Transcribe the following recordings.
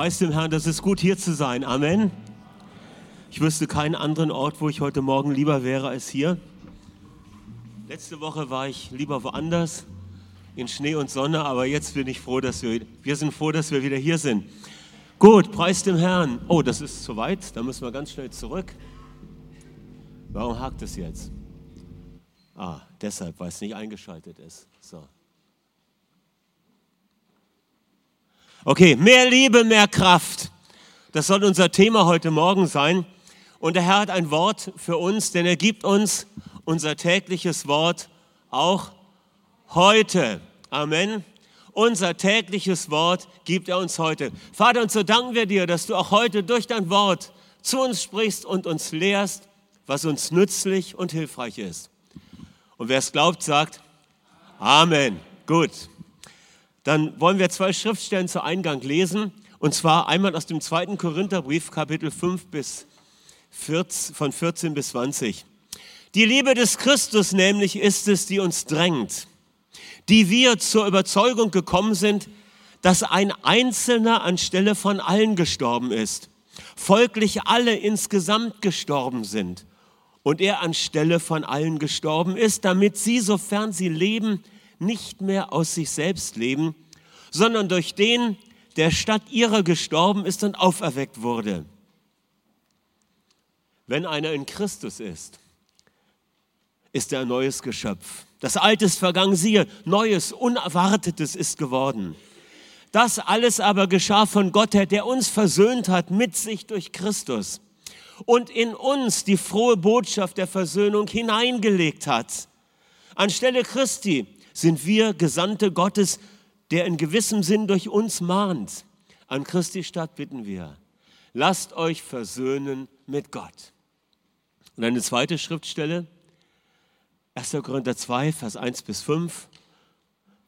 Preis dem Herrn, das ist gut hier zu sein. Amen. Ich wüsste keinen anderen Ort, wo ich heute Morgen lieber wäre als hier. Letzte Woche war ich lieber woanders, in Schnee und Sonne, aber jetzt bin ich froh, dass wir, wir sind froh, dass wir wieder hier sind. Gut, preis dem Herrn. Oh, das ist zu weit, da müssen wir ganz schnell zurück. Warum hakt es jetzt? Ah, deshalb, weil es nicht eingeschaltet ist. So. Okay, mehr Liebe, mehr Kraft. Das soll unser Thema heute Morgen sein. Und der Herr hat ein Wort für uns, denn er gibt uns unser tägliches Wort auch heute. Amen. Unser tägliches Wort gibt er uns heute. Vater, und so danken wir dir, dass du auch heute durch dein Wort zu uns sprichst und uns lehrst, was uns nützlich und hilfreich ist. Und wer es glaubt, sagt Amen. Gut. Dann wollen wir zwei Schriftstellen zu Eingang lesen. Und zwar einmal aus dem zweiten Korintherbrief, Kapitel 5 bis 14, von 14 bis 20. Die Liebe des Christus nämlich ist es, die uns drängt, die wir zur Überzeugung gekommen sind, dass ein Einzelner anstelle von allen gestorben ist, folglich alle insgesamt gestorben sind und er anstelle von allen gestorben ist, damit sie, sofern sie leben, nicht mehr aus sich selbst leben, sondern durch den, der statt ihrer gestorben ist und auferweckt wurde. Wenn einer in Christus ist, ist er ein neues Geschöpf. Das Alte ist vergangen, siehe, Neues, Unerwartetes ist geworden. Das alles aber geschah von Gott her, der uns versöhnt hat mit sich durch Christus und in uns die frohe Botschaft der Versöhnung hineingelegt hat. Anstelle Christi sind wir Gesandte Gottes, der in gewissem Sinn durch uns mahnt. An Christi Stadt bitten wir, lasst euch versöhnen mit Gott. Und eine zweite Schriftstelle, 1. Korinther 2, Vers 1 bis 5.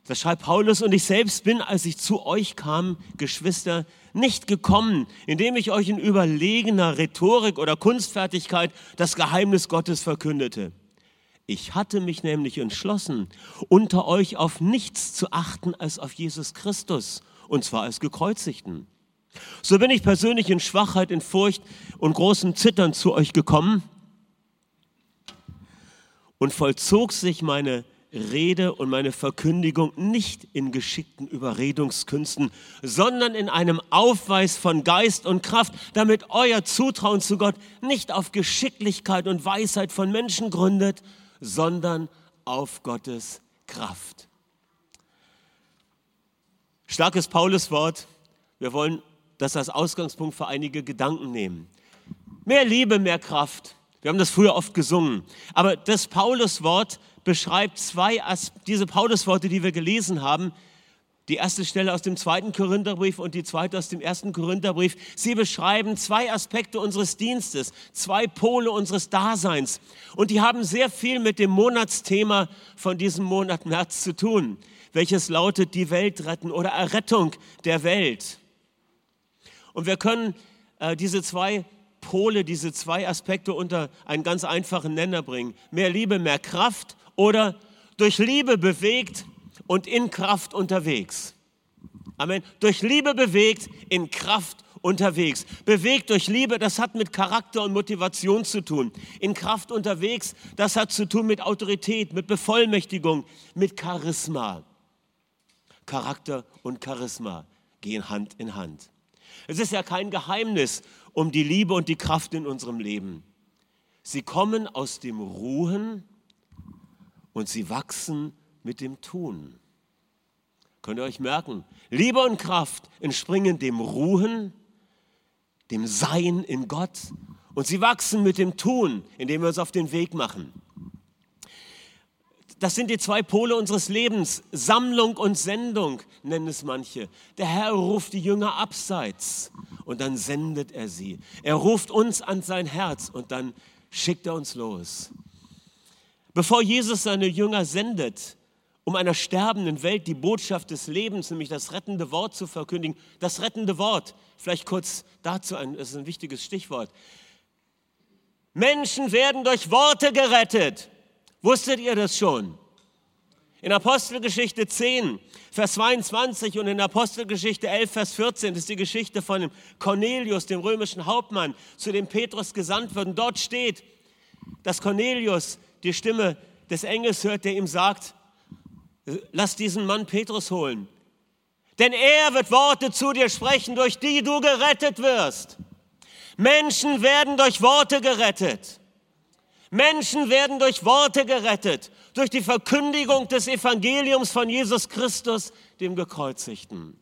Da schreibt Paulus, und ich selbst bin, als ich zu euch kam, Geschwister, nicht gekommen, indem ich euch in überlegener Rhetorik oder Kunstfertigkeit das Geheimnis Gottes verkündete. Ich hatte mich nämlich entschlossen, unter euch auf nichts zu achten als auf Jesus Christus, und zwar als gekreuzigten. So bin ich persönlich in Schwachheit, in Furcht und großem Zittern zu euch gekommen und vollzog sich meine Rede und meine Verkündigung nicht in geschickten Überredungskünsten, sondern in einem Aufweis von Geist und Kraft, damit euer Zutrauen zu Gott nicht auf Geschicklichkeit und Weisheit von Menschen gründet, sondern auf Gottes Kraft. Starkes Pauluswort. Wir wollen das als Ausgangspunkt für einige Gedanken nehmen. Mehr Liebe, mehr Kraft. Wir haben das früher oft gesungen. Aber das Pauluswort beschreibt zwei, diese Paulusworte, die wir gelesen haben, die erste Stelle aus dem zweiten Korintherbrief und die zweite aus dem ersten Korintherbrief. Sie beschreiben zwei Aspekte unseres Dienstes, zwei Pole unseres Daseins. Und die haben sehr viel mit dem Monatsthema von diesem Monat März zu tun, welches lautet die Welt retten oder Errettung der Welt. Und wir können äh, diese zwei Pole, diese zwei Aspekte unter einen ganz einfachen Nenner bringen. Mehr Liebe, mehr Kraft oder durch Liebe bewegt, und in Kraft unterwegs. Amen. Durch Liebe bewegt, in Kraft unterwegs. Bewegt durch Liebe, das hat mit Charakter und Motivation zu tun. In Kraft unterwegs, das hat zu tun mit Autorität, mit Bevollmächtigung, mit Charisma. Charakter und Charisma gehen Hand in Hand. Es ist ja kein Geheimnis um die Liebe und die Kraft in unserem Leben. Sie kommen aus dem Ruhen und sie wachsen mit dem Tun. Könnt ihr euch merken? Liebe und Kraft entspringen dem Ruhen, dem Sein in Gott und sie wachsen mit dem Tun, indem wir uns auf den Weg machen. Das sind die zwei Pole unseres Lebens. Sammlung und Sendung nennen es manche. Der Herr ruft die Jünger abseits und dann sendet er sie. Er ruft uns an sein Herz und dann schickt er uns los. Bevor Jesus seine Jünger sendet, um einer sterbenden Welt die Botschaft des Lebens, nämlich das rettende Wort zu verkündigen. Das rettende Wort, vielleicht kurz dazu, ein, das ist ein wichtiges Stichwort. Menschen werden durch Worte gerettet. Wusstet ihr das schon? In Apostelgeschichte 10, Vers 22 und in Apostelgeschichte 11, Vers 14 ist die Geschichte von Cornelius, dem römischen Hauptmann, zu dem Petrus gesandt wird. Und dort steht, dass Cornelius die Stimme des Engels hört, der ihm sagt, lass diesen Mann Petrus holen. Denn er wird Worte zu dir sprechen, durch die du gerettet wirst. Menschen werden durch Worte gerettet. Menschen werden durch Worte gerettet, durch die Verkündigung des Evangeliums von Jesus Christus, dem Gekreuzigten.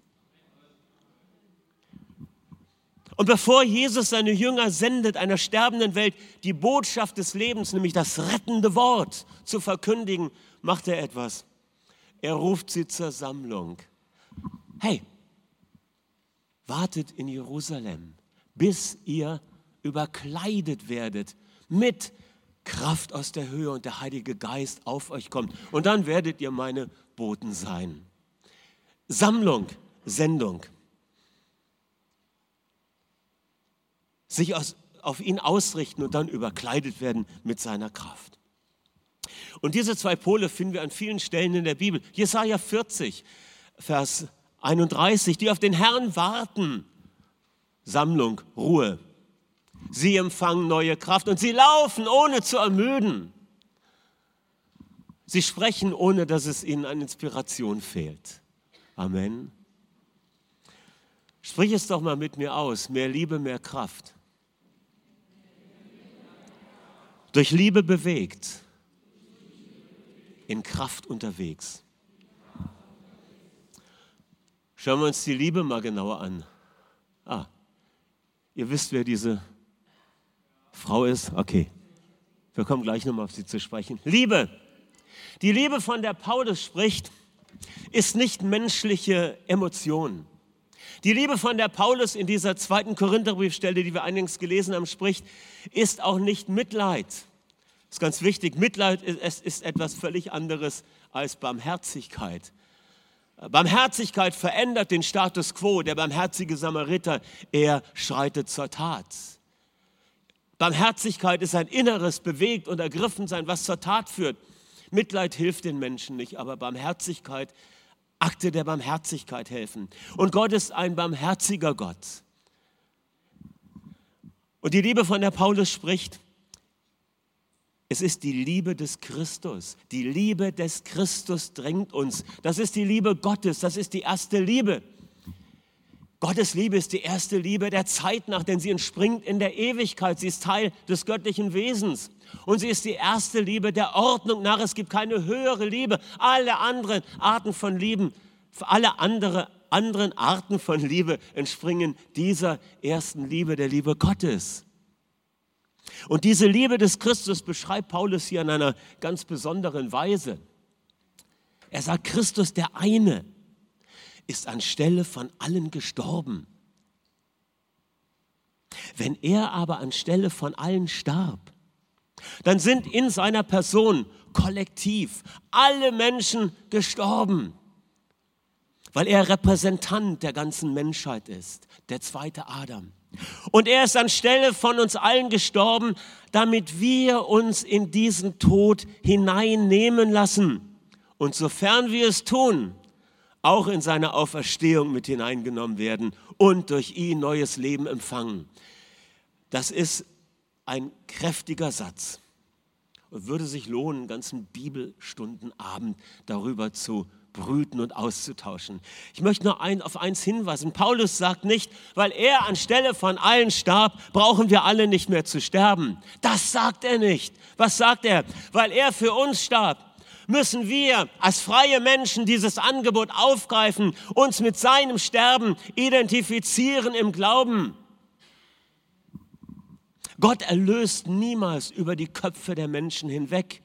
Und bevor Jesus seine Jünger sendet, einer sterbenden Welt die Botschaft des Lebens, nämlich das rettende Wort, zu verkündigen, macht er etwas. Er ruft sie zur Sammlung. Hey, wartet in Jerusalem, bis ihr überkleidet werdet mit Kraft aus der Höhe und der Heilige Geist auf euch kommt. Und dann werdet ihr meine Boten sein. Sammlung, Sendung. Sich aus, auf ihn ausrichten und dann überkleidet werden mit seiner Kraft. Und diese zwei Pole finden wir an vielen Stellen in der Bibel. Jesaja 40, Vers 31, die auf den Herrn warten. Sammlung, Ruhe. Sie empfangen neue Kraft und sie laufen, ohne zu ermüden. Sie sprechen, ohne dass es ihnen an Inspiration fehlt. Amen. Sprich es doch mal mit mir aus. Mehr Liebe, mehr Kraft. Durch Liebe bewegt, in Kraft unterwegs. Schauen wir uns die Liebe mal genauer an. Ah, ihr wisst, wer diese Frau ist? Okay. Wir kommen gleich nochmal auf sie zu sprechen. Liebe. Die Liebe, von der Paulus spricht, ist nicht menschliche Emotion. Die Liebe, von der Paulus in dieser zweiten Korintherbriefstelle, die wir eingangs gelesen haben, spricht, ist auch nicht Mitleid. Das ist ganz wichtig. Mitleid ist, ist etwas völlig anderes als Barmherzigkeit. Barmherzigkeit verändert den Status quo. Der barmherzige Samariter, er schreitet zur Tat. Barmherzigkeit ist ein inneres bewegt und ergriffen sein, was zur Tat führt. Mitleid hilft den Menschen nicht, aber Barmherzigkeit, Akte der Barmherzigkeit helfen. Und Gott ist ein barmherziger Gott. Und die Liebe, von der Paulus spricht, es ist die Liebe des Christus. Die Liebe des Christus drängt uns. Das ist die Liebe Gottes. Das ist die erste Liebe. Gottes Liebe ist die erste Liebe der Zeit nach, denn sie entspringt in der Ewigkeit. Sie ist Teil des göttlichen Wesens. Und sie ist die erste Liebe der Ordnung nach. Es gibt keine höhere Liebe. Alle anderen Arten von Lieben, alle andere, anderen Arten von Liebe entspringen dieser ersten Liebe, der Liebe Gottes. Und diese Liebe des Christus beschreibt Paulus hier in einer ganz besonderen Weise. Er sagt, Christus der eine ist anstelle von allen gestorben. Wenn er aber anstelle von allen starb, dann sind in seiner Person kollektiv alle Menschen gestorben, weil er Repräsentant der ganzen Menschheit ist, der zweite Adam. Und er ist anstelle von uns allen gestorben, damit wir uns in diesen Tod hineinnehmen lassen. Und sofern wir es tun, auch in seine Auferstehung mit hineingenommen werden und durch ihn neues Leben empfangen. Das ist ein kräftiger Satz und würde sich lohnen, einen ganzen Bibelstundenabend darüber zu brüten und auszutauschen. Ich möchte nur ein, auf eins hinweisen. Paulus sagt nicht, weil er anstelle von allen starb, brauchen wir alle nicht mehr zu sterben. Das sagt er nicht. Was sagt er? Weil er für uns starb müssen wir als freie Menschen dieses Angebot aufgreifen, uns mit seinem Sterben identifizieren im Glauben. Gott erlöst niemals über die Köpfe der Menschen hinweg.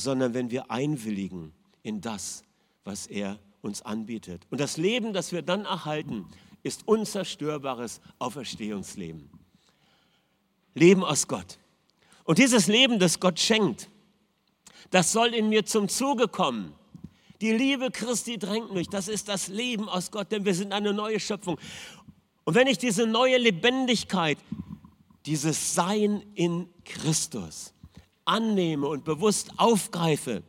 Sondern wenn wir einwilligen in das, was er uns anbietet. Und das Leben, das wir dann erhalten, ist unzerstörbares Auferstehungsleben. Leben aus Gott. Und dieses Leben, das Gott schenkt, das soll in mir zum Zuge kommen. Die Liebe Christi drängt mich. Das ist das Leben aus Gott, denn wir sind eine neue Schöpfung. Und wenn ich diese neue Lebendigkeit dieses Sein in Christus annehme und bewusst aufgreife,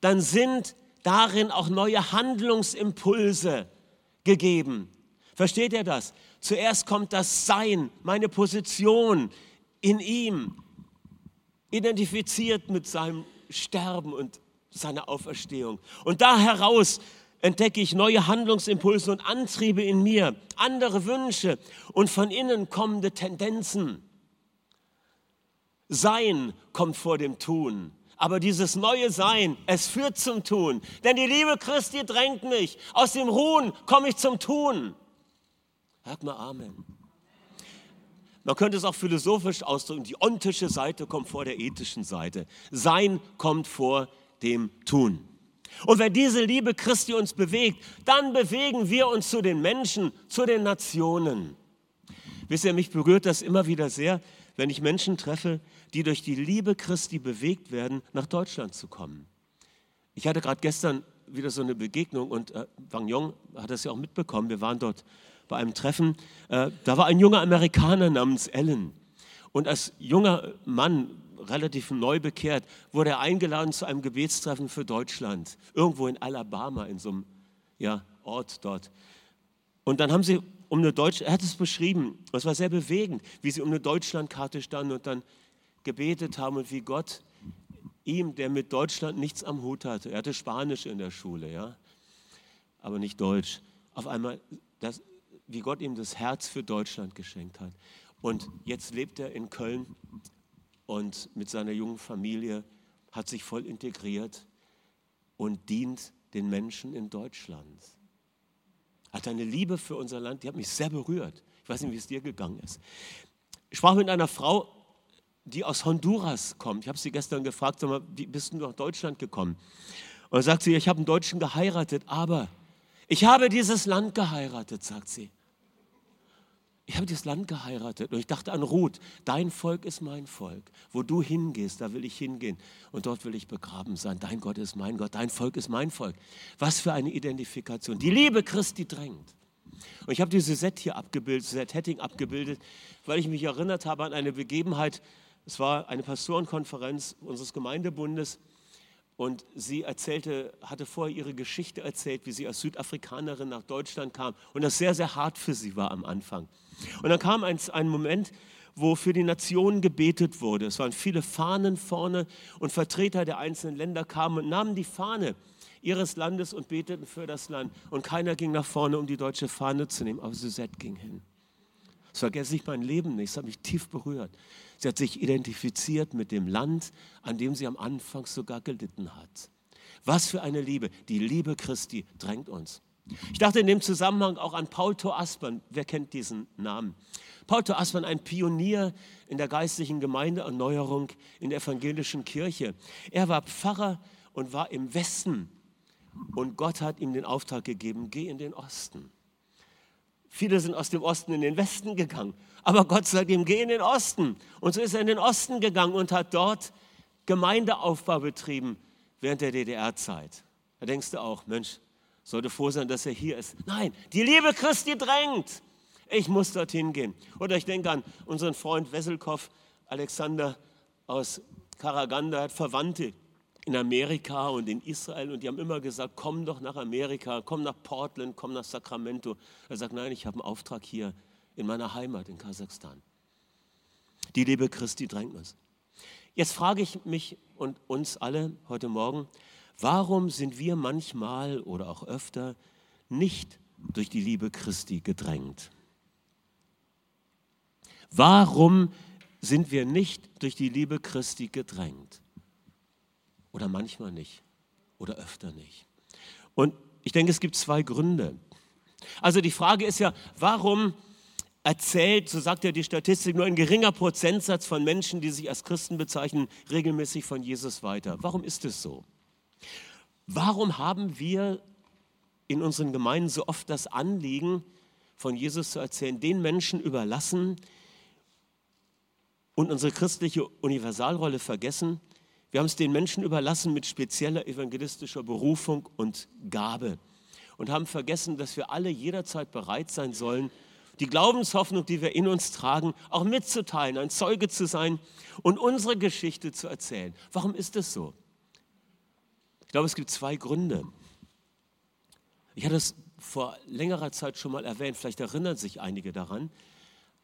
dann sind darin auch neue Handlungsimpulse gegeben. Versteht ihr das? Zuerst kommt das Sein, meine Position in ihm, identifiziert mit seinem Sterben und seiner Auferstehung. Und da heraus entdecke ich neue Handlungsimpulse und Antriebe in mir, andere Wünsche und von innen kommende Tendenzen. Sein kommt vor dem Tun. Aber dieses neue Sein, es führt zum Tun. Denn die Liebe Christi drängt mich. Aus dem Ruhen komme ich zum Tun. Hört mal Amen. Man könnte es auch philosophisch ausdrücken. Die ontische Seite kommt vor der ethischen Seite. Sein kommt vor dem Tun. Und wenn diese Liebe Christi uns bewegt, dann bewegen wir uns zu den Menschen, zu den Nationen. Wisst ihr, mich berührt das immer wieder sehr, wenn ich Menschen treffe, die durch die Liebe Christi bewegt werden, nach Deutschland zu kommen. Ich hatte gerade gestern wieder so eine Begegnung und äh, Wang Yong hat das ja auch mitbekommen. Wir waren dort bei einem Treffen. Äh, da war ein junger Amerikaner namens Allen. Und als junger Mann, relativ neu bekehrt, wurde er eingeladen zu einem Gebetstreffen für Deutschland. Irgendwo in Alabama, in so einem ja, Ort dort. Und dann haben sie um eine Deutsch, er hat es beschrieben, es war sehr bewegend, wie sie um eine Deutschlandkarte standen und dann gebetet haben und wie Gott ihm, der mit Deutschland nichts am Hut hatte, er hatte Spanisch in der Schule, ja, aber nicht Deutsch, auf einmal, das, wie Gott ihm das Herz für Deutschland geschenkt hat. Und jetzt lebt er in Köln und mit seiner jungen Familie hat sich voll integriert und dient den Menschen in Deutschland. Hat eine Liebe für unser Land, die hat mich sehr berührt. Ich weiß nicht, wie es dir gegangen ist. Ich sprach mit einer Frau, die aus Honduras kommt. Ich habe sie gestern gefragt, sag mal, wie bist du nach Deutschland gekommen? Und dann sagt sie, ich habe einen Deutschen geheiratet, aber ich habe dieses Land geheiratet, sagt sie. Ich habe dieses Land geheiratet und ich dachte an Ruth, dein Volk ist mein Volk. Wo du hingehst, da will ich hingehen und dort will ich begraben sein. Dein Gott ist mein Gott, dein Volk ist mein Volk. Was für eine Identifikation. Die Liebe Christi drängt. Und ich habe diese Set hier abgebildet, Set Hetting abgebildet, weil ich mich erinnert habe an eine Begebenheit. Es war eine Pastorenkonferenz unseres Gemeindebundes und sie erzählte, hatte vorher ihre Geschichte erzählt, wie sie als Südafrikanerin nach Deutschland kam und das sehr, sehr hart für sie war am Anfang. Und dann kam ein, ein Moment, wo für die Nationen gebetet wurde. Es waren viele Fahnen vorne und Vertreter der einzelnen Länder kamen und nahmen die Fahne ihres Landes und beteten für das Land. Und keiner ging nach vorne, um die deutsche Fahne zu nehmen, aber Suzette ging hin. Das vergesse ich mein Leben nicht, es hat mich tief berührt. Sie hat sich identifiziert mit dem Land, an dem sie am Anfang sogar gelitten hat. Was für eine Liebe. Die Liebe Christi drängt uns. Ich dachte in dem Zusammenhang auch an Paul Thor Aspern. Wer kennt diesen Namen? Paul Thor Aspern, ein Pionier in der geistlichen Gemeindeerneuerung in der evangelischen Kirche. Er war Pfarrer und war im Westen. Und Gott hat ihm den Auftrag gegeben, geh in den Osten. Viele sind aus dem Osten in den Westen gegangen. Aber Gott sagt ihm, geh in den Osten. Und so ist er in den Osten gegangen und hat dort Gemeindeaufbau betrieben während der DDR-Zeit. Da denkst du auch, Mensch, sollte froh sein, dass er hier ist. Nein, die Liebe Christi drängt. Ich muss dorthin gehen. Oder ich denke an unseren Freund Wesselkow, Alexander aus Karaganda, hat Verwandte in Amerika und in Israel und die haben immer gesagt, komm doch nach Amerika, komm nach Portland, komm nach Sacramento. Er sagt, nein, ich habe einen Auftrag hier in meiner Heimat in Kasachstan. Die Liebe Christi drängt uns. Jetzt frage ich mich und uns alle heute Morgen, Warum sind wir manchmal oder auch öfter nicht durch die Liebe Christi gedrängt? Warum sind wir nicht durch die Liebe Christi gedrängt? Oder manchmal nicht oder öfter nicht. Und ich denke, es gibt zwei Gründe. Also die Frage ist ja, warum erzählt, so sagt ja die Statistik, nur ein geringer Prozentsatz von Menschen, die sich als Christen bezeichnen, regelmäßig von Jesus weiter. Warum ist es so? Warum haben wir in unseren Gemeinden so oft das Anliegen, von Jesus zu erzählen, den Menschen überlassen und unsere christliche Universalrolle vergessen? Wir haben es den Menschen überlassen mit spezieller evangelistischer Berufung und Gabe und haben vergessen, dass wir alle jederzeit bereit sein sollen, die Glaubenshoffnung, die wir in uns tragen, auch mitzuteilen, ein Zeuge zu sein und unsere Geschichte zu erzählen. Warum ist es so? Ich glaube, es gibt zwei Gründe. Ich hatte es vor längerer Zeit schon mal erwähnt, vielleicht erinnern sich einige daran,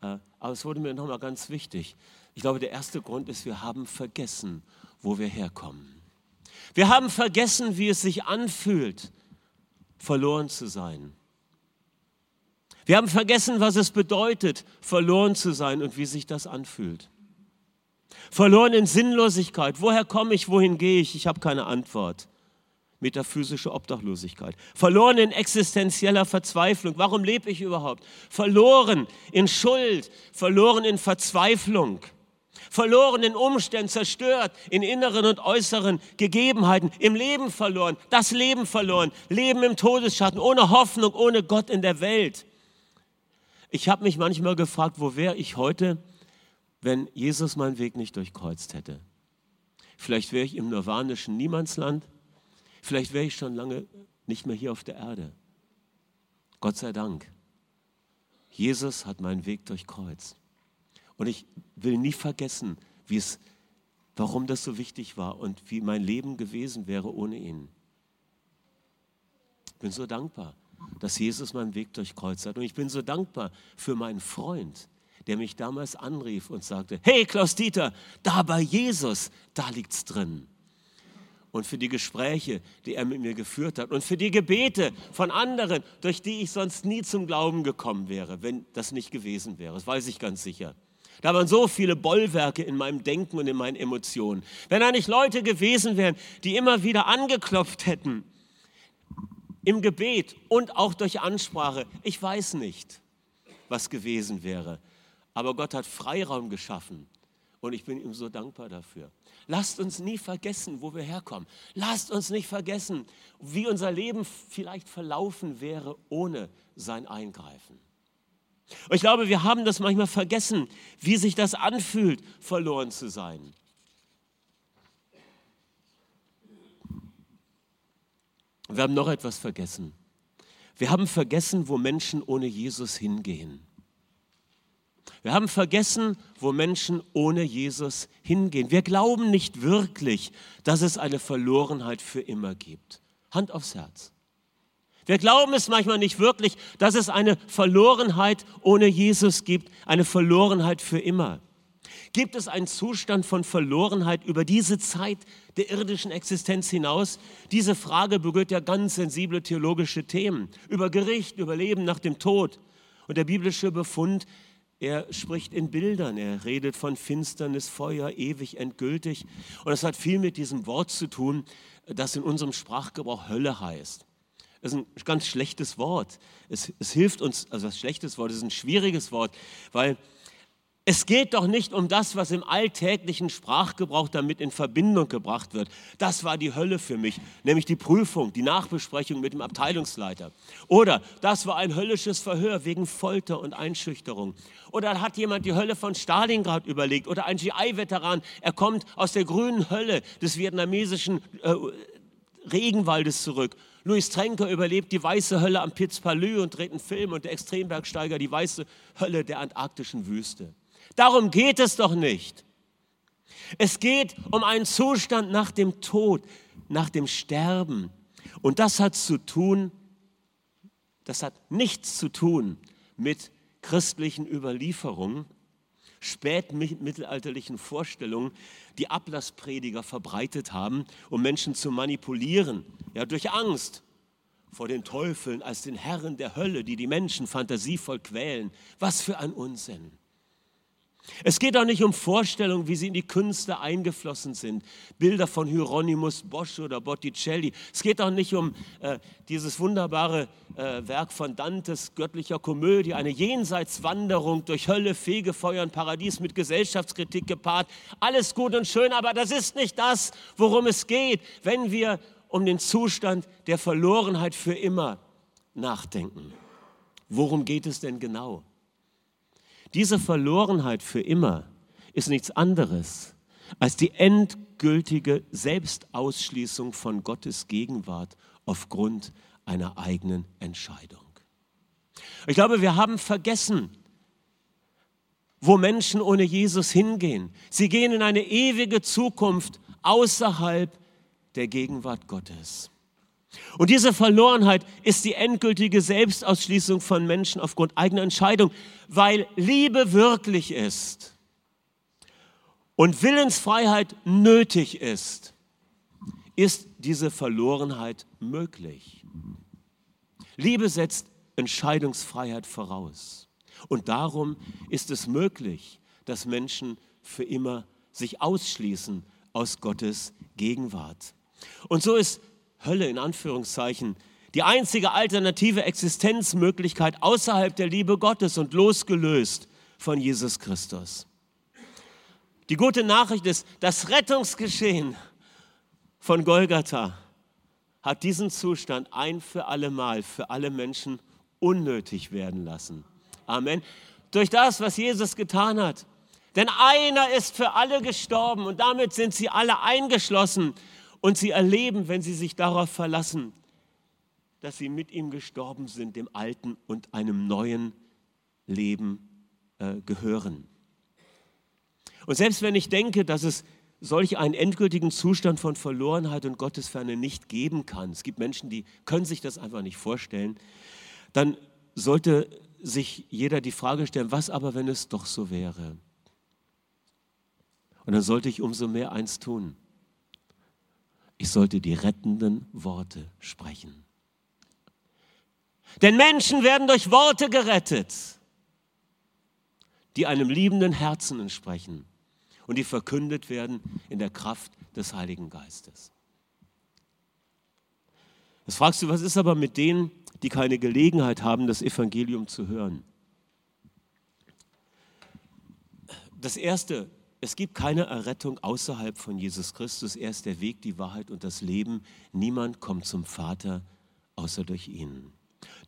äh, aber es wurde mir nochmal ganz wichtig. Ich glaube, der erste Grund ist, wir haben vergessen, wo wir herkommen. Wir haben vergessen, wie es sich anfühlt, verloren zu sein. Wir haben vergessen, was es bedeutet, verloren zu sein und wie sich das anfühlt. Verloren in Sinnlosigkeit. Woher komme ich? Wohin gehe ich? Ich habe keine Antwort. Metaphysische Obdachlosigkeit. Verloren in existenzieller Verzweiflung. Warum lebe ich überhaupt? Verloren in Schuld. Verloren in Verzweiflung. Verloren in Umständen, zerstört in inneren und äußeren Gegebenheiten. Im Leben verloren. Das Leben verloren. Leben im Todesschatten. Ohne Hoffnung, ohne Gott in der Welt. Ich habe mich manchmal gefragt, wo wäre ich heute, wenn Jesus meinen Weg nicht durchkreuzt hätte. Vielleicht wäre ich im nirvanischen Niemandsland, vielleicht wäre ich schon lange nicht mehr hier auf der Erde. Gott sei Dank. Jesus hat meinen Weg durchkreuzt. Und ich will nie vergessen, wie es, warum das so wichtig war und wie mein Leben gewesen wäre ohne ihn. Ich bin so dankbar dass Jesus meinen Weg durchkreuzt hat. Und ich bin so dankbar für meinen Freund, der mich damals anrief und sagte, hey Klaus Dieter, da bei Jesus, da liegt's drin. Und für die Gespräche, die er mit mir geführt hat und für die Gebete von anderen, durch die ich sonst nie zum Glauben gekommen wäre, wenn das nicht gewesen wäre. Das weiß ich ganz sicher. Da waren so viele Bollwerke in meinem Denken und in meinen Emotionen. Wenn da nicht Leute gewesen wären, die immer wieder angeklopft hätten im Gebet und auch durch Ansprache. Ich weiß nicht, was gewesen wäre, aber Gott hat Freiraum geschaffen und ich bin ihm so dankbar dafür. Lasst uns nie vergessen, wo wir herkommen. Lasst uns nicht vergessen, wie unser Leben vielleicht verlaufen wäre ohne sein Eingreifen. Und ich glaube, wir haben das manchmal vergessen, wie sich das anfühlt, verloren zu sein. Wir haben noch etwas vergessen. Wir haben vergessen, wo Menschen ohne Jesus hingehen. Wir haben vergessen, wo Menschen ohne Jesus hingehen. Wir glauben nicht wirklich, dass es eine Verlorenheit für immer gibt. Hand aufs Herz. Wir glauben es manchmal nicht wirklich, dass es eine Verlorenheit ohne Jesus gibt, eine Verlorenheit für immer. Gibt es einen Zustand von Verlorenheit über diese Zeit der irdischen Existenz hinaus? Diese Frage berührt ja ganz sensible theologische Themen über Gericht, über Leben nach dem Tod. Und der biblische Befund, er spricht in Bildern, er redet von Finsternis, Feuer, ewig, endgültig. Und es hat viel mit diesem Wort zu tun, das in unserem Sprachgebrauch Hölle heißt. Das ist ein ganz schlechtes Wort. Es, es hilft uns, also das schlechtes Wort ist ein schwieriges Wort, weil es geht doch nicht um das, was im alltäglichen Sprachgebrauch damit in Verbindung gebracht wird. Das war die Hölle für mich, nämlich die Prüfung, die Nachbesprechung mit dem Abteilungsleiter. Oder das war ein höllisches Verhör wegen Folter und Einschüchterung. Oder hat jemand die Hölle von Stalingrad überlegt. Oder ein GI-Veteran, er kommt aus der grünen Hölle des vietnamesischen äh, Regenwaldes zurück. Louis Trenker überlebt die weiße Hölle am Piz Palais und dreht einen Film und der Extrembergsteiger die weiße Hölle der antarktischen Wüste. Darum geht es doch nicht. Es geht um einen Zustand nach dem Tod, nach dem Sterben. Und das hat zu tun, das hat nichts zu tun mit christlichen Überlieferungen, spätmittelalterlichen Vorstellungen, die Ablassprediger verbreitet haben, um Menschen zu manipulieren, ja durch Angst vor den Teufeln als den Herren der Hölle, die die Menschen fantasievoll quälen. Was für ein Unsinn. Es geht auch nicht um Vorstellungen, wie sie in die Künste eingeflossen sind. Bilder von Hieronymus Bosch oder Botticelli. Es geht auch nicht um äh, dieses wunderbare äh, Werk von Dantes göttlicher Komödie, eine Jenseitswanderung durch Hölle, Fegefeuer und Paradies mit Gesellschaftskritik gepaart. Alles gut und schön, aber das ist nicht das, worum es geht, wenn wir um den Zustand der Verlorenheit für immer nachdenken. Worum geht es denn genau? Diese Verlorenheit für immer ist nichts anderes als die endgültige Selbstausschließung von Gottes Gegenwart aufgrund einer eigenen Entscheidung. Ich glaube, wir haben vergessen, wo Menschen ohne Jesus hingehen. Sie gehen in eine ewige Zukunft außerhalb der Gegenwart Gottes. Und diese Verlorenheit ist die endgültige Selbstausschließung von Menschen aufgrund eigener Entscheidung, weil Liebe wirklich ist und Willensfreiheit nötig ist, ist diese Verlorenheit möglich. Liebe setzt Entscheidungsfreiheit voraus. Und darum ist es möglich, dass Menschen für immer sich ausschließen aus Gottes Gegenwart. Und so ist Hölle in Anführungszeichen die einzige alternative Existenzmöglichkeit außerhalb der Liebe Gottes und losgelöst von Jesus Christus. Die gute Nachricht ist, das Rettungsgeschehen von Golgatha hat diesen Zustand ein für alle Mal für alle Menschen unnötig werden lassen. Amen. Durch das, was Jesus getan hat. Denn einer ist für alle gestorben und damit sind sie alle eingeschlossen und sie erleben, wenn sie sich darauf verlassen, dass sie mit ihm gestorben sind, dem alten und einem neuen Leben äh, gehören. Und selbst wenn ich denke, dass es solch einen endgültigen Zustand von Verlorenheit und Gottesferne nicht geben kann, es gibt Menschen, die können sich das einfach nicht vorstellen, dann sollte sich jeder die Frage stellen, was aber, wenn es doch so wäre? Und dann sollte ich umso mehr eins tun. Ich sollte die rettenden Worte sprechen. Denn Menschen werden durch Worte gerettet, die einem liebenden Herzen entsprechen und die verkündet werden in der Kraft des Heiligen Geistes. Jetzt fragst du, was ist aber mit denen, die keine Gelegenheit haben, das Evangelium zu hören? Das Erste, es gibt keine Errettung außerhalb von Jesus Christus. Er ist der Weg, die Wahrheit und das Leben. Niemand kommt zum Vater außer durch ihn.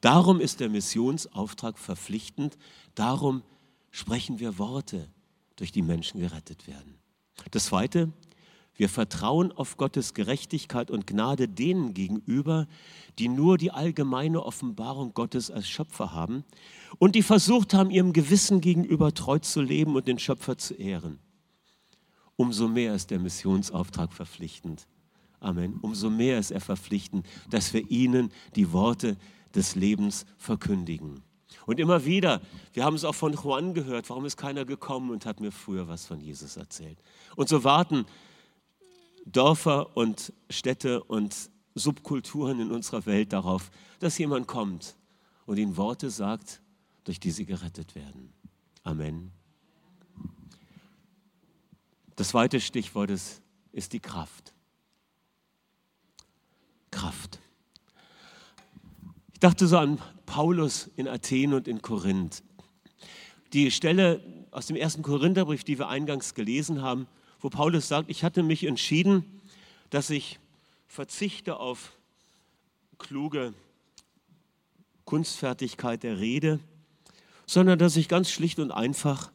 Darum ist der Missionsauftrag verpflichtend. Darum sprechen wir Worte, durch die Menschen gerettet werden. Das Zweite, wir vertrauen auf Gottes Gerechtigkeit und Gnade denen gegenüber, die nur die allgemeine Offenbarung Gottes als Schöpfer haben und die versucht haben, ihrem Gewissen gegenüber treu zu leben und den Schöpfer zu ehren umso mehr ist der Missionsauftrag verpflichtend. Amen. Umso mehr ist er verpflichtend, dass wir ihnen die Worte des Lebens verkündigen. Und immer wieder, wir haben es auch von Juan gehört, warum ist keiner gekommen und hat mir früher was von Jesus erzählt. Und so warten Dörfer und Städte und Subkulturen in unserer Welt darauf, dass jemand kommt und ihnen Worte sagt, durch die sie gerettet werden. Amen. Das zweite Stichwort ist, ist die Kraft. Kraft. Ich dachte so an Paulus in Athen und in Korinth. Die Stelle aus dem ersten Korintherbrief, die wir eingangs gelesen haben, wo Paulus sagt, ich hatte mich entschieden, dass ich verzichte auf kluge Kunstfertigkeit der Rede, sondern dass ich ganz schlicht und einfach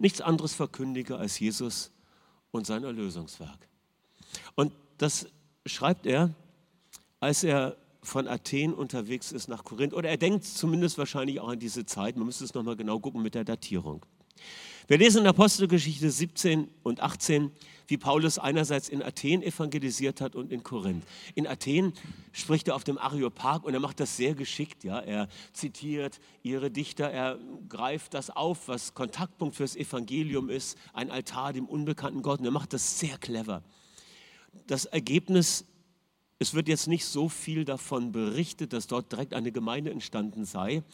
nichts anderes verkündige als Jesus und sein Erlösungswerk. Und das schreibt er, als er von Athen unterwegs ist nach Korinth. Oder er denkt zumindest wahrscheinlich auch an diese Zeit. Man müsste es nochmal genau gucken mit der Datierung. Wir lesen in Apostelgeschichte 17 und 18, wie Paulus einerseits in Athen evangelisiert hat und in Korinth. In Athen spricht er auf dem Areopag und er macht das sehr geschickt. Ja? Er zitiert ihre Dichter, er greift das auf, was Kontaktpunkt fürs Evangelium ist, ein Altar dem unbekannten Gott und er macht das sehr clever. Das Ergebnis es wird jetzt nicht so viel davon berichtet, dass dort direkt eine Gemeinde entstanden sei.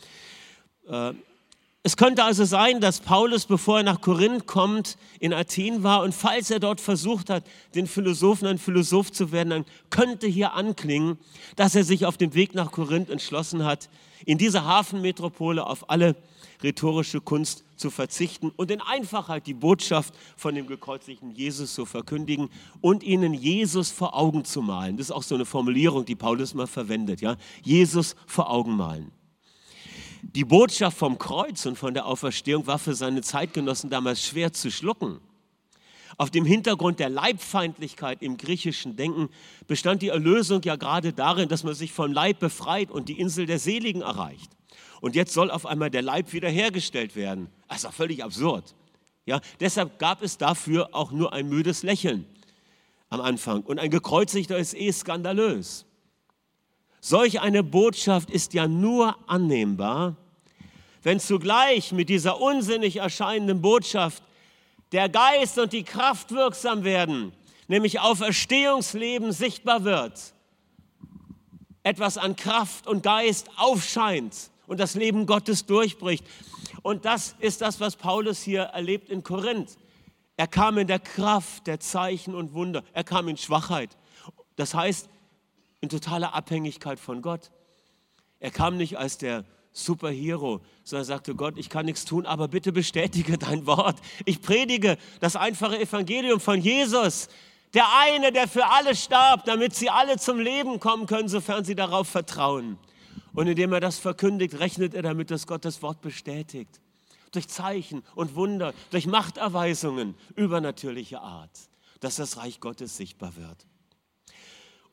Es könnte also sein, dass Paulus, bevor er nach Korinth kommt, in Athen war und falls er dort versucht hat, den Philosophen ein Philosoph zu werden, dann könnte hier anklingen, dass er sich auf dem Weg nach Korinth entschlossen hat, in dieser Hafenmetropole auf alle rhetorische Kunst zu verzichten und in Einfachheit die Botschaft von dem gekreuzigten Jesus zu verkündigen und ihnen Jesus vor Augen zu malen. Das ist auch so eine Formulierung, die Paulus mal verwendet, ja? Jesus vor Augen malen. Die Botschaft vom Kreuz und von der Auferstehung war für seine Zeitgenossen damals schwer zu schlucken. Auf dem Hintergrund der Leibfeindlichkeit im griechischen Denken bestand die Erlösung ja gerade darin, dass man sich vom Leib befreit und die Insel der Seligen erreicht. Und jetzt soll auf einmal der Leib wiederhergestellt werden. Das ist doch völlig absurd. Ja, deshalb gab es dafür auch nur ein müdes Lächeln am Anfang. Und ein gekreuzigter ist eh skandalös. Solch eine Botschaft ist ja nur annehmbar, wenn zugleich mit dieser unsinnig erscheinenden Botschaft der Geist und die Kraft wirksam werden, nämlich Auferstehungsleben sichtbar wird, etwas an Kraft und Geist aufscheint und das Leben Gottes durchbricht. Und das ist das, was Paulus hier erlebt in Korinth. Er kam in der Kraft der Zeichen und Wunder. Er kam in Schwachheit. Das heißt, in totaler Abhängigkeit von Gott. Er kam nicht als der Superhero, sondern sagte, Gott, ich kann nichts tun, aber bitte bestätige dein Wort. Ich predige das einfache Evangelium von Jesus, der eine, der für alle starb, damit sie alle zum Leben kommen können, sofern sie darauf vertrauen. Und indem er das verkündigt, rechnet er damit, dass Gott das Wort bestätigt. Durch Zeichen und Wunder, durch Machterweisungen übernatürlicher Art, dass das Reich Gottes sichtbar wird.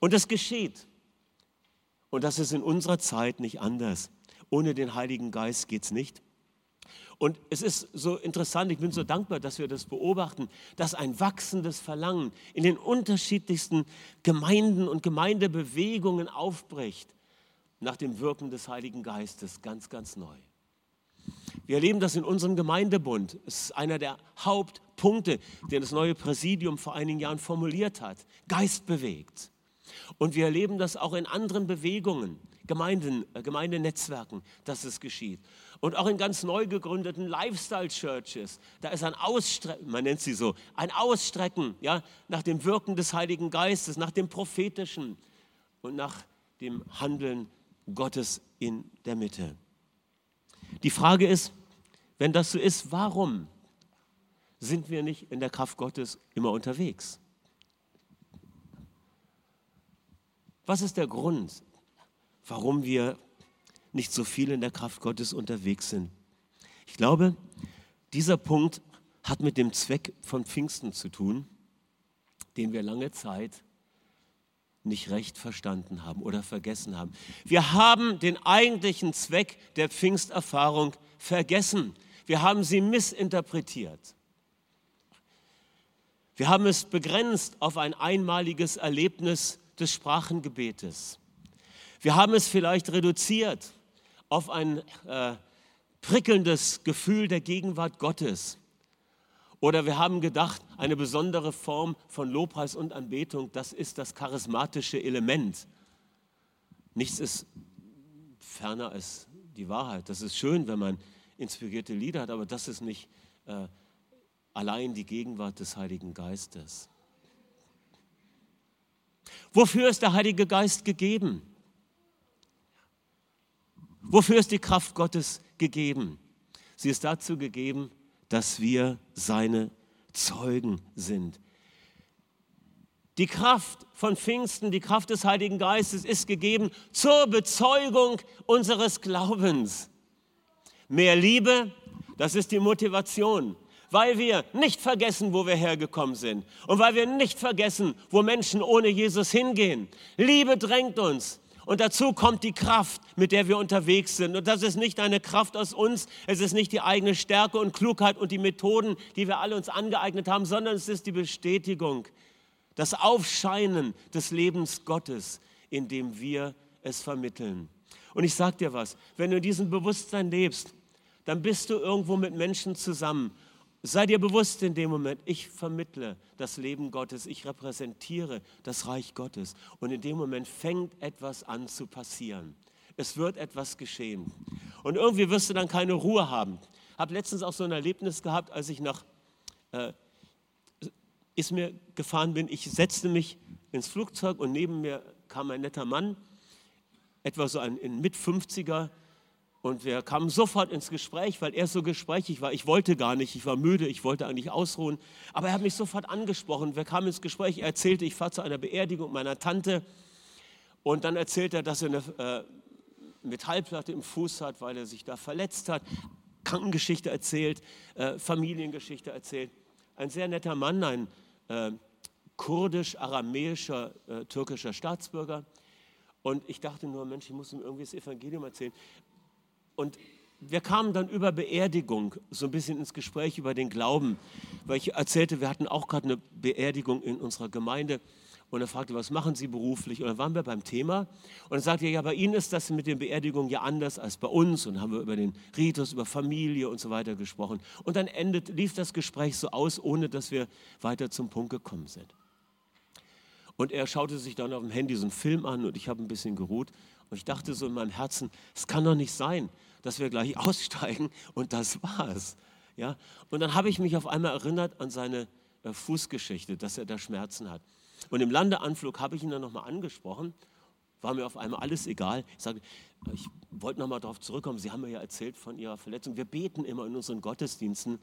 Und es geschieht. Und das ist in unserer Zeit nicht anders. Ohne den Heiligen Geist geht es nicht. Und es ist so interessant, ich bin so dankbar, dass wir das beobachten, dass ein wachsendes Verlangen in den unterschiedlichsten Gemeinden und Gemeindebewegungen aufbricht nach dem Wirken des Heiligen Geistes ganz, ganz neu. Wir erleben das in unserem Gemeindebund. Es ist einer der Hauptpunkte, den das neue Präsidium vor einigen Jahren formuliert hat. Geist bewegt. Und wir erleben das auch in anderen Bewegungen, Gemeinden, äh, Gemeindenetzwerken, dass es geschieht. Und auch in ganz neu gegründeten Lifestyle-Churches, da ist ein Ausstrecken, man nennt sie so, ein Ausstrecken ja, nach dem Wirken des Heiligen Geistes, nach dem Prophetischen und nach dem Handeln Gottes in der Mitte. Die Frage ist, wenn das so ist, warum sind wir nicht in der Kraft Gottes immer unterwegs? Was ist der Grund, warum wir nicht so viel in der Kraft Gottes unterwegs sind? Ich glaube, dieser Punkt hat mit dem Zweck von Pfingsten zu tun, den wir lange Zeit nicht recht verstanden haben oder vergessen haben. Wir haben den eigentlichen Zweck der Pfingsterfahrung vergessen. Wir haben sie missinterpretiert. Wir haben es begrenzt auf ein einmaliges Erlebnis des Sprachengebetes. Wir haben es vielleicht reduziert auf ein äh, prickelndes Gefühl der Gegenwart Gottes. Oder wir haben gedacht, eine besondere Form von Lobpreis und Anbetung, das ist das charismatische Element. Nichts ist ferner als die Wahrheit. Das ist schön, wenn man inspirierte Lieder hat, aber das ist nicht äh, allein die Gegenwart des Heiligen Geistes. Wofür ist der Heilige Geist gegeben? Wofür ist die Kraft Gottes gegeben? Sie ist dazu gegeben, dass wir seine Zeugen sind. Die Kraft von Pfingsten, die Kraft des Heiligen Geistes ist gegeben zur Bezeugung unseres Glaubens. Mehr Liebe, das ist die Motivation, weil wir nicht vergessen, wo wir hergekommen sind und weil wir nicht vergessen, wo Menschen ohne Jesus hingehen. Liebe drängt uns, und dazu kommt die Kraft, mit der wir unterwegs sind. Und das ist nicht eine Kraft aus uns, es ist nicht die eigene Stärke und Klugheit und die Methoden, die wir alle uns angeeignet haben, sondern es ist die Bestätigung, das Aufscheinen des Lebens Gottes, in dem wir es vermitteln. Und ich sage dir was, wenn du in diesem Bewusstsein lebst, dann bist du irgendwo mit Menschen zusammen Sei dir bewusst in dem Moment, ich vermittle das Leben Gottes, ich repräsentiere das Reich Gottes. Und in dem Moment fängt etwas an zu passieren. Es wird etwas geschehen. Und irgendwie wirst du dann keine Ruhe haben. Ich habe letztens auch so ein Erlebnis gehabt, als ich nach äh, Izmir gefahren bin. Ich setzte mich ins Flugzeug und neben mir kam ein netter Mann, etwa so ein, ein Mit-50er, und wir kamen sofort ins Gespräch, weil er so gesprächig war. Ich wollte gar nicht, ich war müde, ich wollte eigentlich ausruhen. Aber er hat mich sofort angesprochen. Wir kamen ins Gespräch, er erzählte, ich fahre zu einer Beerdigung meiner Tante. Und dann erzählt er, dass er eine äh, Metallplatte im Fuß hat, weil er sich da verletzt hat. Krankengeschichte erzählt, äh, Familiengeschichte erzählt. Ein sehr netter Mann, ein äh, kurdisch-aramäischer, äh, türkischer Staatsbürger. Und ich dachte nur, Mensch, ich muss ihm irgendwie das Evangelium erzählen. Und wir kamen dann über Beerdigung so ein bisschen ins Gespräch über den Glauben, weil ich erzählte, wir hatten auch gerade eine Beerdigung in unserer Gemeinde. Und er fragte, was machen Sie beruflich? Und dann waren wir beim Thema. Und dann sagte er, ja, bei Ihnen ist das mit den Beerdigungen ja anders als bei uns. Und haben wir über den Ritus, über Familie und so weiter gesprochen. Und dann endet, lief das Gespräch so aus, ohne dass wir weiter zum Punkt gekommen sind. Und er schaute sich dann auf dem Handy so einen Film an und ich habe ein bisschen geruht. Und ich dachte so in meinem Herzen, es kann doch nicht sein, dass wir gleich aussteigen und das war's. Ja? Und dann habe ich mich auf einmal erinnert an seine äh, Fußgeschichte, dass er da Schmerzen hat. Und im Landeanflug habe ich ihn dann nochmal angesprochen, war mir auf einmal alles egal. Ich sage, ich wollte nochmal darauf zurückkommen, Sie haben mir ja erzählt von Ihrer Verletzung. Wir beten immer in unseren Gottesdiensten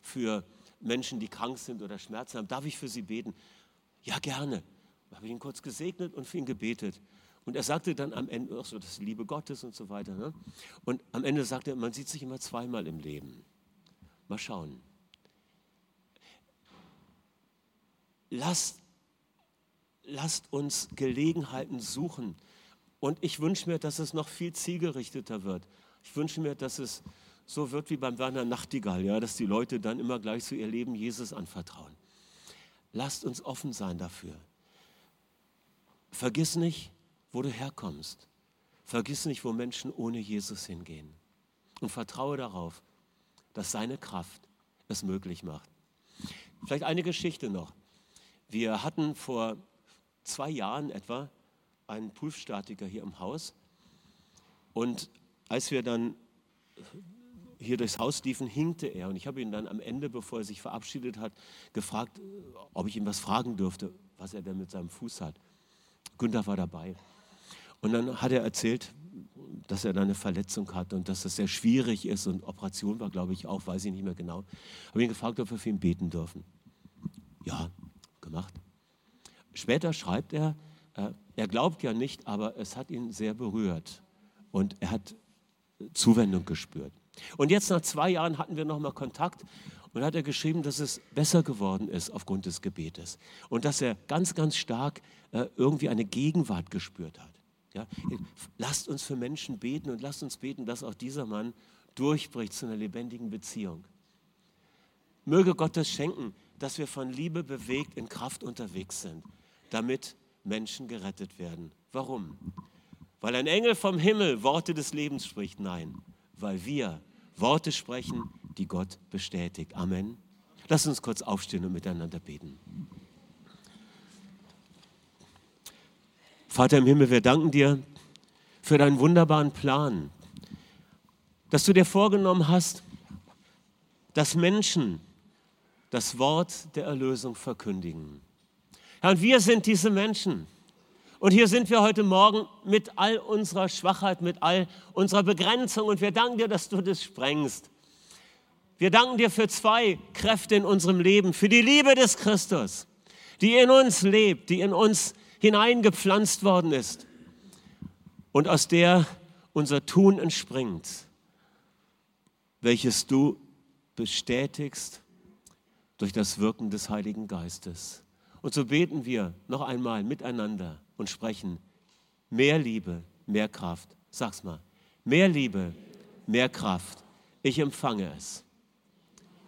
für Menschen, die krank sind oder Schmerzen haben. Darf ich für Sie beten? Ja, gerne. Da habe ich ihn kurz gesegnet und für ihn gebetet. Und er sagte dann am Ende, ach so, das ist Liebe Gottes und so weiter. Ne? Und am Ende sagte er, man sieht sich immer zweimal im Leben. Mal schauen. Lasst lasst uns Gelegenheiten suchen. Und ich wünsche mir, dass es noch viel zielgerichteter wird. Ich wünsche mir, dass es so wird wie beim Werner Nachtigall, ja, dass die Leute dann immer gleich so ihr Leben Jesus anvertrauen. Lasst uns offen sein dafür. Vergiss nicht, wo du herkommst. Vergiss nicht, wo Menschen ohne Jesus hingehen. Und vertraue darauf, dass seine Kraft es möglich macht. Vielleicht eine Geschichte noch. Wir hatten vor zwei Jahren etwa einen Prüfstatiker hier im Haus. Und als wir dann hier durchs Haus liefen, hinkte er. Und ich habe ihn dann am Ende, bevor er sich verabschiedet hat, gefragt, ob ich ihm was fragen dürfte, was er denn mit seinem Fuß hat. Günther war dabei. Und dann hat er erzählt, dass er da eine Verletzung hat und dass das sehr schwierig ist. Und Operation war, glaube ich, auch, weiß ich nicht mehr genau. Habe ihn gefragt, ob wir für ihn beten dürfen. Ja, gemacht. Später schreibt er, äh, er glaubt ja nicht, aber es hat ihn sehr berührt und er hat Zuwendung gespürt. Und jetzt nach zwei Jahren hatten wir nochmal Kontakt und hat er geschrieben, dass es besser geworden ist aufgrund des Gebetes und dass er ganz, ganz stark äh, irgendwie eine Gegenwart gespürt hat. Ja? Lasst uns für Menschen beten und lasst uns beten, dass auch dieser Mann durchbricht zu einer lebendigen Beziehung. Möge Gott das schenken, dass wir von Liebe bewegt in Kraft unterwegs sind damit Menschen gerettet werden. Warum? Weil ein Engel vom Himmel Worte des Lebens spricht? Nein, weil wir Worte sprechen, die Gott bestätigt. Amen. Lass uns kurz aufstehen und miteinander beten. Vater im Himmel, wir danken dir für deinen wunderbaren Plan, dass du dir vorgenommen hast, dass Menschen das Wort der Erlösung verkündigen. Herr, und wir sind diese Menschen. Und hier sind wir heute Morgen mit all unserer Schwachheit, mit all unserer Begrenzung. Und wir danken dir, dass du das sprengst. Wir danken dir für zwei Kräfte in unserem Leben. Für die Liebe des Christus, die in uns lebt, die in uns hineingepflanzt worden ist und aus der unser Tun entspringt, welches du bestätigst durch das Wirken des Heiligen Geistes. Und so beten wir noch einmal miteinander und sprechen, mehr Liebe, mehr Kraft. Sag's mal, mehr Liebe, mehr Kraft. Ich empfange es.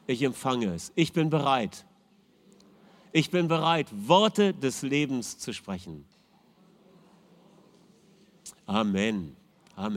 Ich empfange es. Ich bin bereit. Ich bin bereit, Worte des Lebens zu sprechen. Amen. Amen.